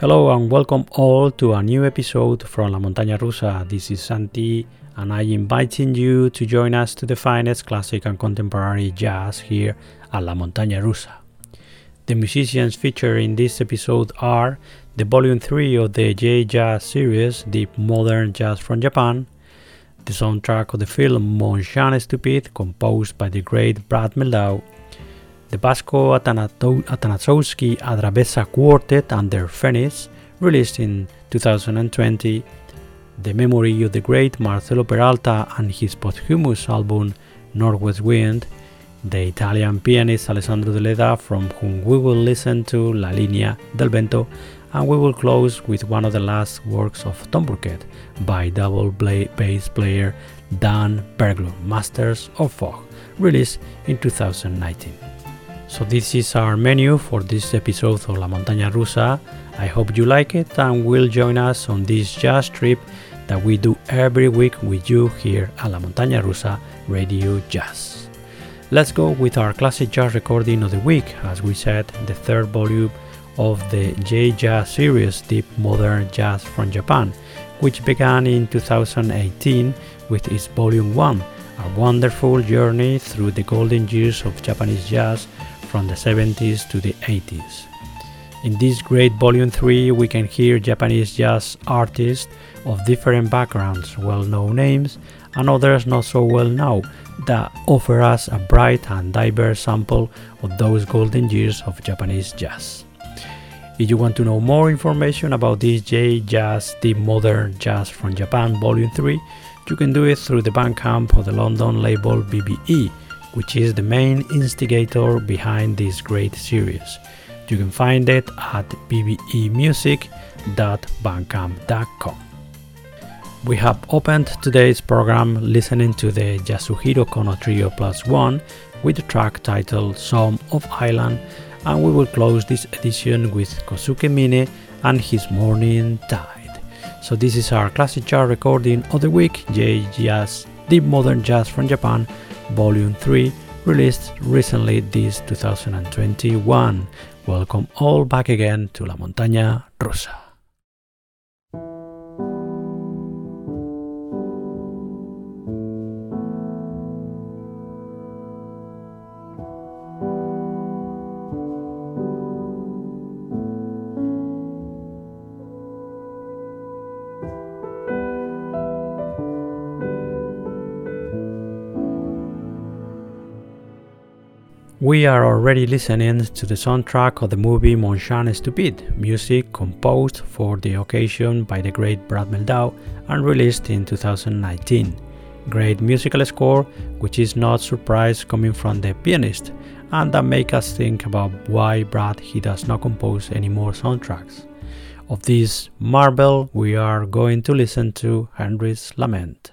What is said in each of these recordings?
Hello and welcome all to a new episode from La Montaña Rusa. This is Santi and I inviting you to join us to the finest classic and contemporary jazz here at La Montaña Rusa. The musicians featured in this episode are the volume 3 of the J Jazz series, Deep Modern Jazz from Japan, the soundtrack of the film Mon Chien Stupide, composed by the great Brad Mehldau, the Vasko Atanasovski Adrabesa Quartet under Phoenix, released in 2020, the memory of the great Marcelo Peralta and his posthumous album Northwest Wind, the Italian pianist Alessandro Deledda, from whom we will listen to La Linea del Vento, and we will close with one of the last works of Tonbruket by double bass player Dan Berglund, Masters of Fog, released in 2019. So this is our menu for this episode of La Montaña Rusa. I hope you like it and will join us on this jazz trip that we do every week with you here at La Montaña Rusa Radio Jazz. Let's go with our classic jazz recording of the week, as we said, the third volume of the J Jazz series Deep Modern Jazz from Japan, which began in 2018 with its volume 1, a wonderful journey through the golden years of Japanese jazz from the 70s to the 80s. In this great volume 3, we can hear Japanese jazz artists of different backgrounds, well known names, and others not so well known, that offer us a bright and diverse sample of those golden years of Japanese jazz. If you want to know more information about this J Jazz the Modern Jazz from Japan Volume 3, you can do it through the Bandcamp of the London label BBE which is the main instigator behind this great series. You can find it at bbemusic.bandcamp.com. We have opened today's program listening to the Yasuhiro Kohno Trio Plus One with the track titled Song of Island, and we will close this edition with Kohsuke Mine and his Morning Tide. So, this is our classic jazz recording of the week J Jazz, Deep Modern Jazz from Japan Volume 3, released recently this 2021. Welcome all back again to La Montaña Rusa. We are already listening to the soundtrack of the movie Mon Chien Stupide, music composed for the occasion by the great Brad Mehldau and released in 2019. Great musical score, which is not surprise coming from the pianist, and that make us think about why Brad he does not compose any more soundtracks. Of this marvel, we are going to listen to Henry's Lament.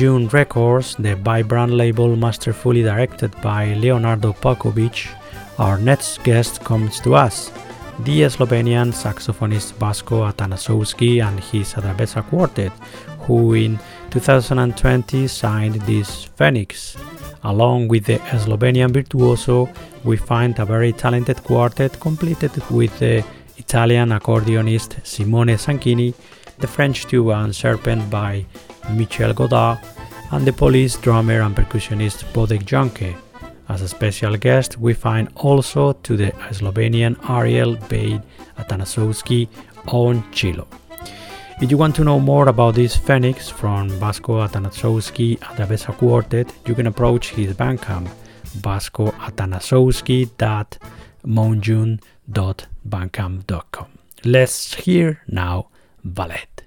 June Records, the vibrant label masterfully directed by Leonardo Pavkovic, our next guest comes to us, the Slovenian saxophonist Vasko Atanasovski and his Adrabesa Quartet, who in 2020 signed this Phoenix. Along with the Slovenian virtuoso, we find a very talented quartet completed with the Italian accordionist Simone Zanchini, the French tuba and serpent by Michel Godard, and the Polish drummer and percussionist Bodek Janke. As a special guest, we find also to the Slovenian Ariel Bade Atanasovski on cello. If you want to know more about this Phoenix from Vasko Atanasovski Adrabesa Quartet, you can approach his Bandcamp, vaskoatanasovski.monjun.bandcamp.com. Let's hear now Ballet.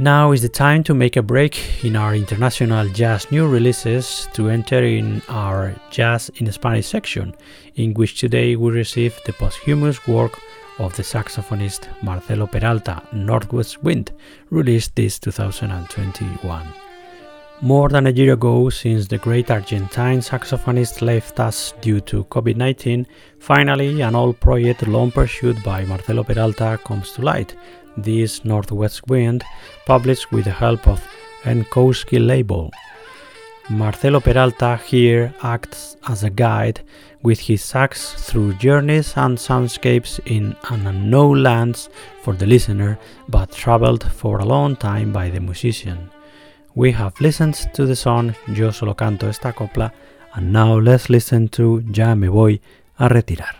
Now is the time to make a break in our international jazz new releases to enter in our Jazz in Spanish section, in which today we receive the posthumous work of the saxophonist Marcelo Peralta, Northwest Wind, released this 2021. More than a year ago, since the great Argentine saxophonist left us due to COVID 19, finally an old project long pursued by Marcelo Peralta comes to light this Northwest Wind, published with the help of Enkowski label. Marcelo Peralta here acts as a guide with his sax through journeys and soundscapes in an unknown lands for the listener, but traveled for a long time by the musician. We have listened to the song Yo solo canto esta copla, and now let's listen to Ya me voy a retirar.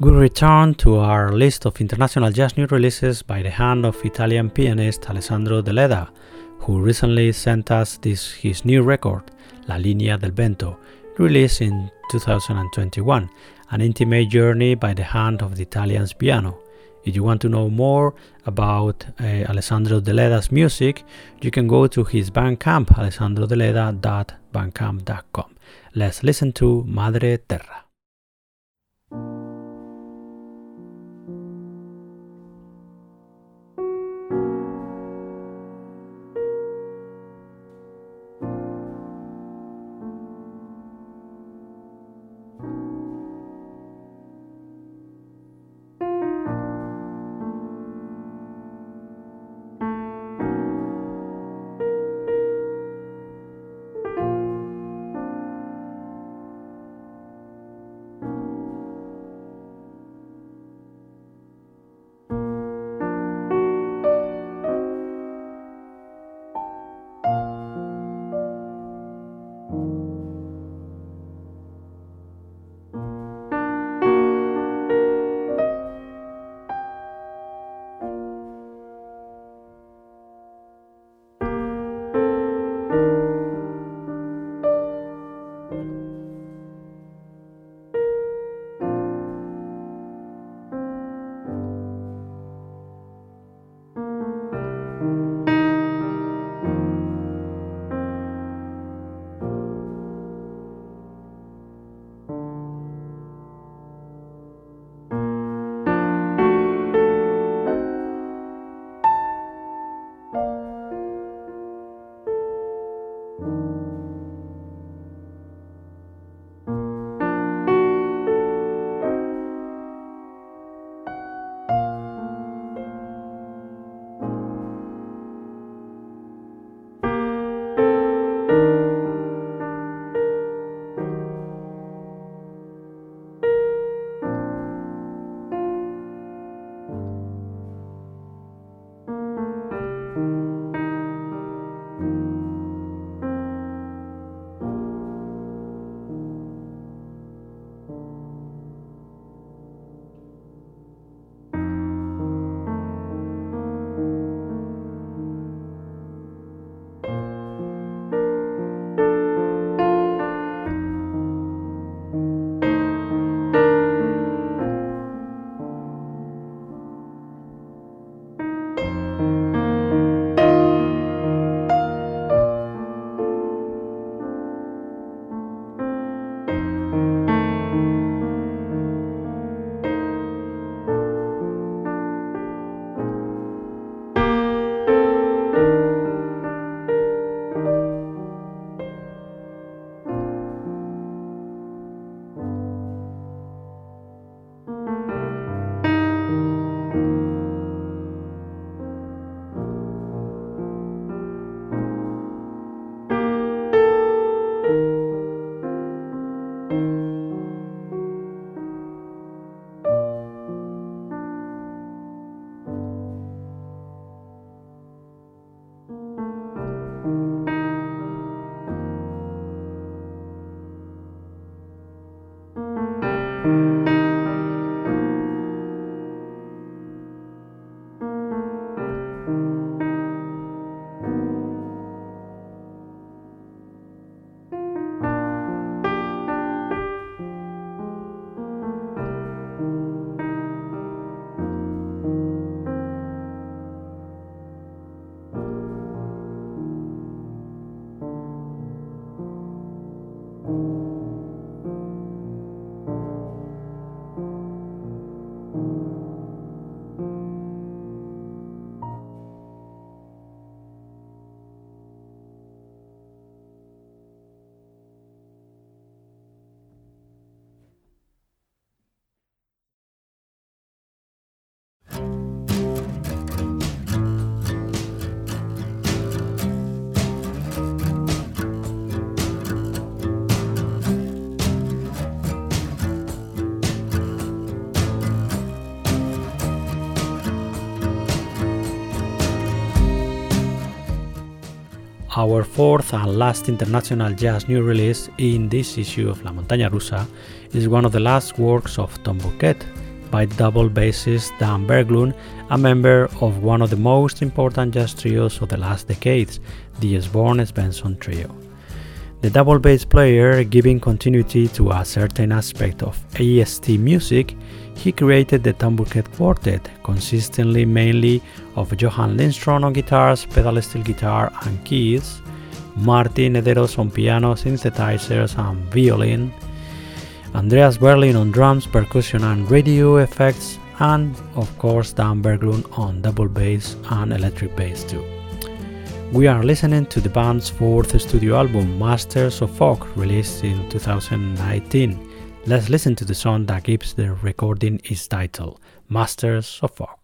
We return to our list of international jazz new releases by the hand of Italian pianist Alessandro Deledda, who recently sent us this his new record, La Linea del Vento, released in 2021, an intimate journey by the hand of the Italian's piano. If you want to know more about uh, Alessandro Deledda's music, you can go to his Bandcamp, alessandrodeleda.bandcamp.com. Let's listen to Madre Terra. Our fourth and last international jazz new release in this issue of La Montaña Rusa is one of the last works of Tonbruket by double bassist Dan Berglund, a member of one of the most important jazz trios of the last decades, the Esbjörn Svensson Trio. The double bass player, giving continuity to a certain aspect of e.s.t. music, he created the Tonbruket Quartet, consistently mainly of Johan Lindstrom on guitars, pedal steel guitar and keys, Martin Hederos on piano, synthesizers and violin, Andreas Werliin on drums, percussion and radio effects, and of course Dan Berglund on double bass and electric bass too. We are listening to the band's fourth studio album, Masters of Fog, released in 2019. Let's listen to the song that gives the recording its title, Masters of Fog.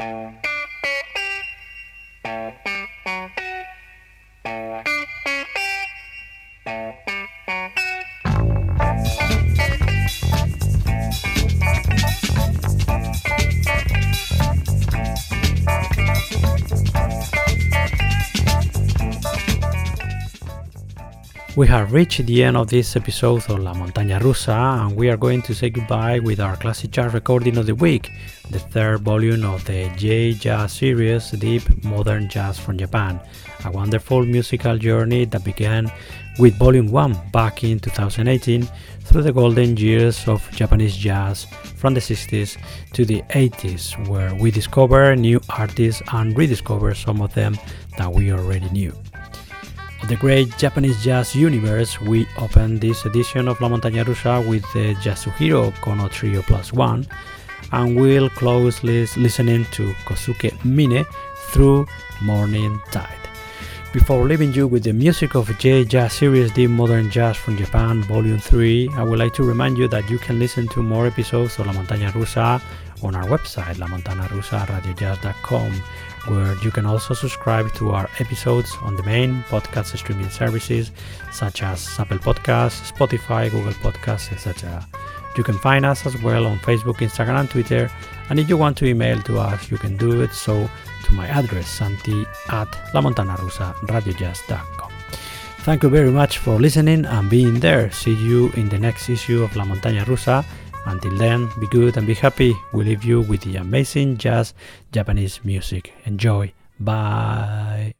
Thank you. We have reached the end of this episode of La Montaña Rusa, and we are going to say goodbye with our classic jazz recording of the week, the third volume of the J Jazz series, Deep Modern Jazz from Japan, a wonderful musical journey that began with Volume 1 back in 2018 through the golden years of Japanese jazz from the 60s to the 80s, where we discover new artists and rediscover some of them that we already knew of the great Japanese jazz universe, we open this edition of La Montaña Rusa with the Yasuhiro Kohno Trio Plus One, and we'll close listening to Kohsuke Mine through Morning Tide. Before leaving you with the music of J Jazz Series Deep Modern Jazz from Japan Volume 3, I would like to remind you that you can listen to more episodes of La Montaña Rusa on our website, lamontanarusaradiojazz.com where you can also subscribe to our episodes on the main podcast streaming services such as Apple Podcasts, Spotify, Google Podcasts, etc. You can find us as well on Facebook, Instagram, and Twitter. And if you want to email to us, you can do it so to my address, santi at lamontanarusaradiojazz.com. Thank you very much for listening and being there. See you in the next issue of La Montaña Rusa until then, be good and be happy. We leave you with the amazing jazz Japanese music. Enjoy. Bye.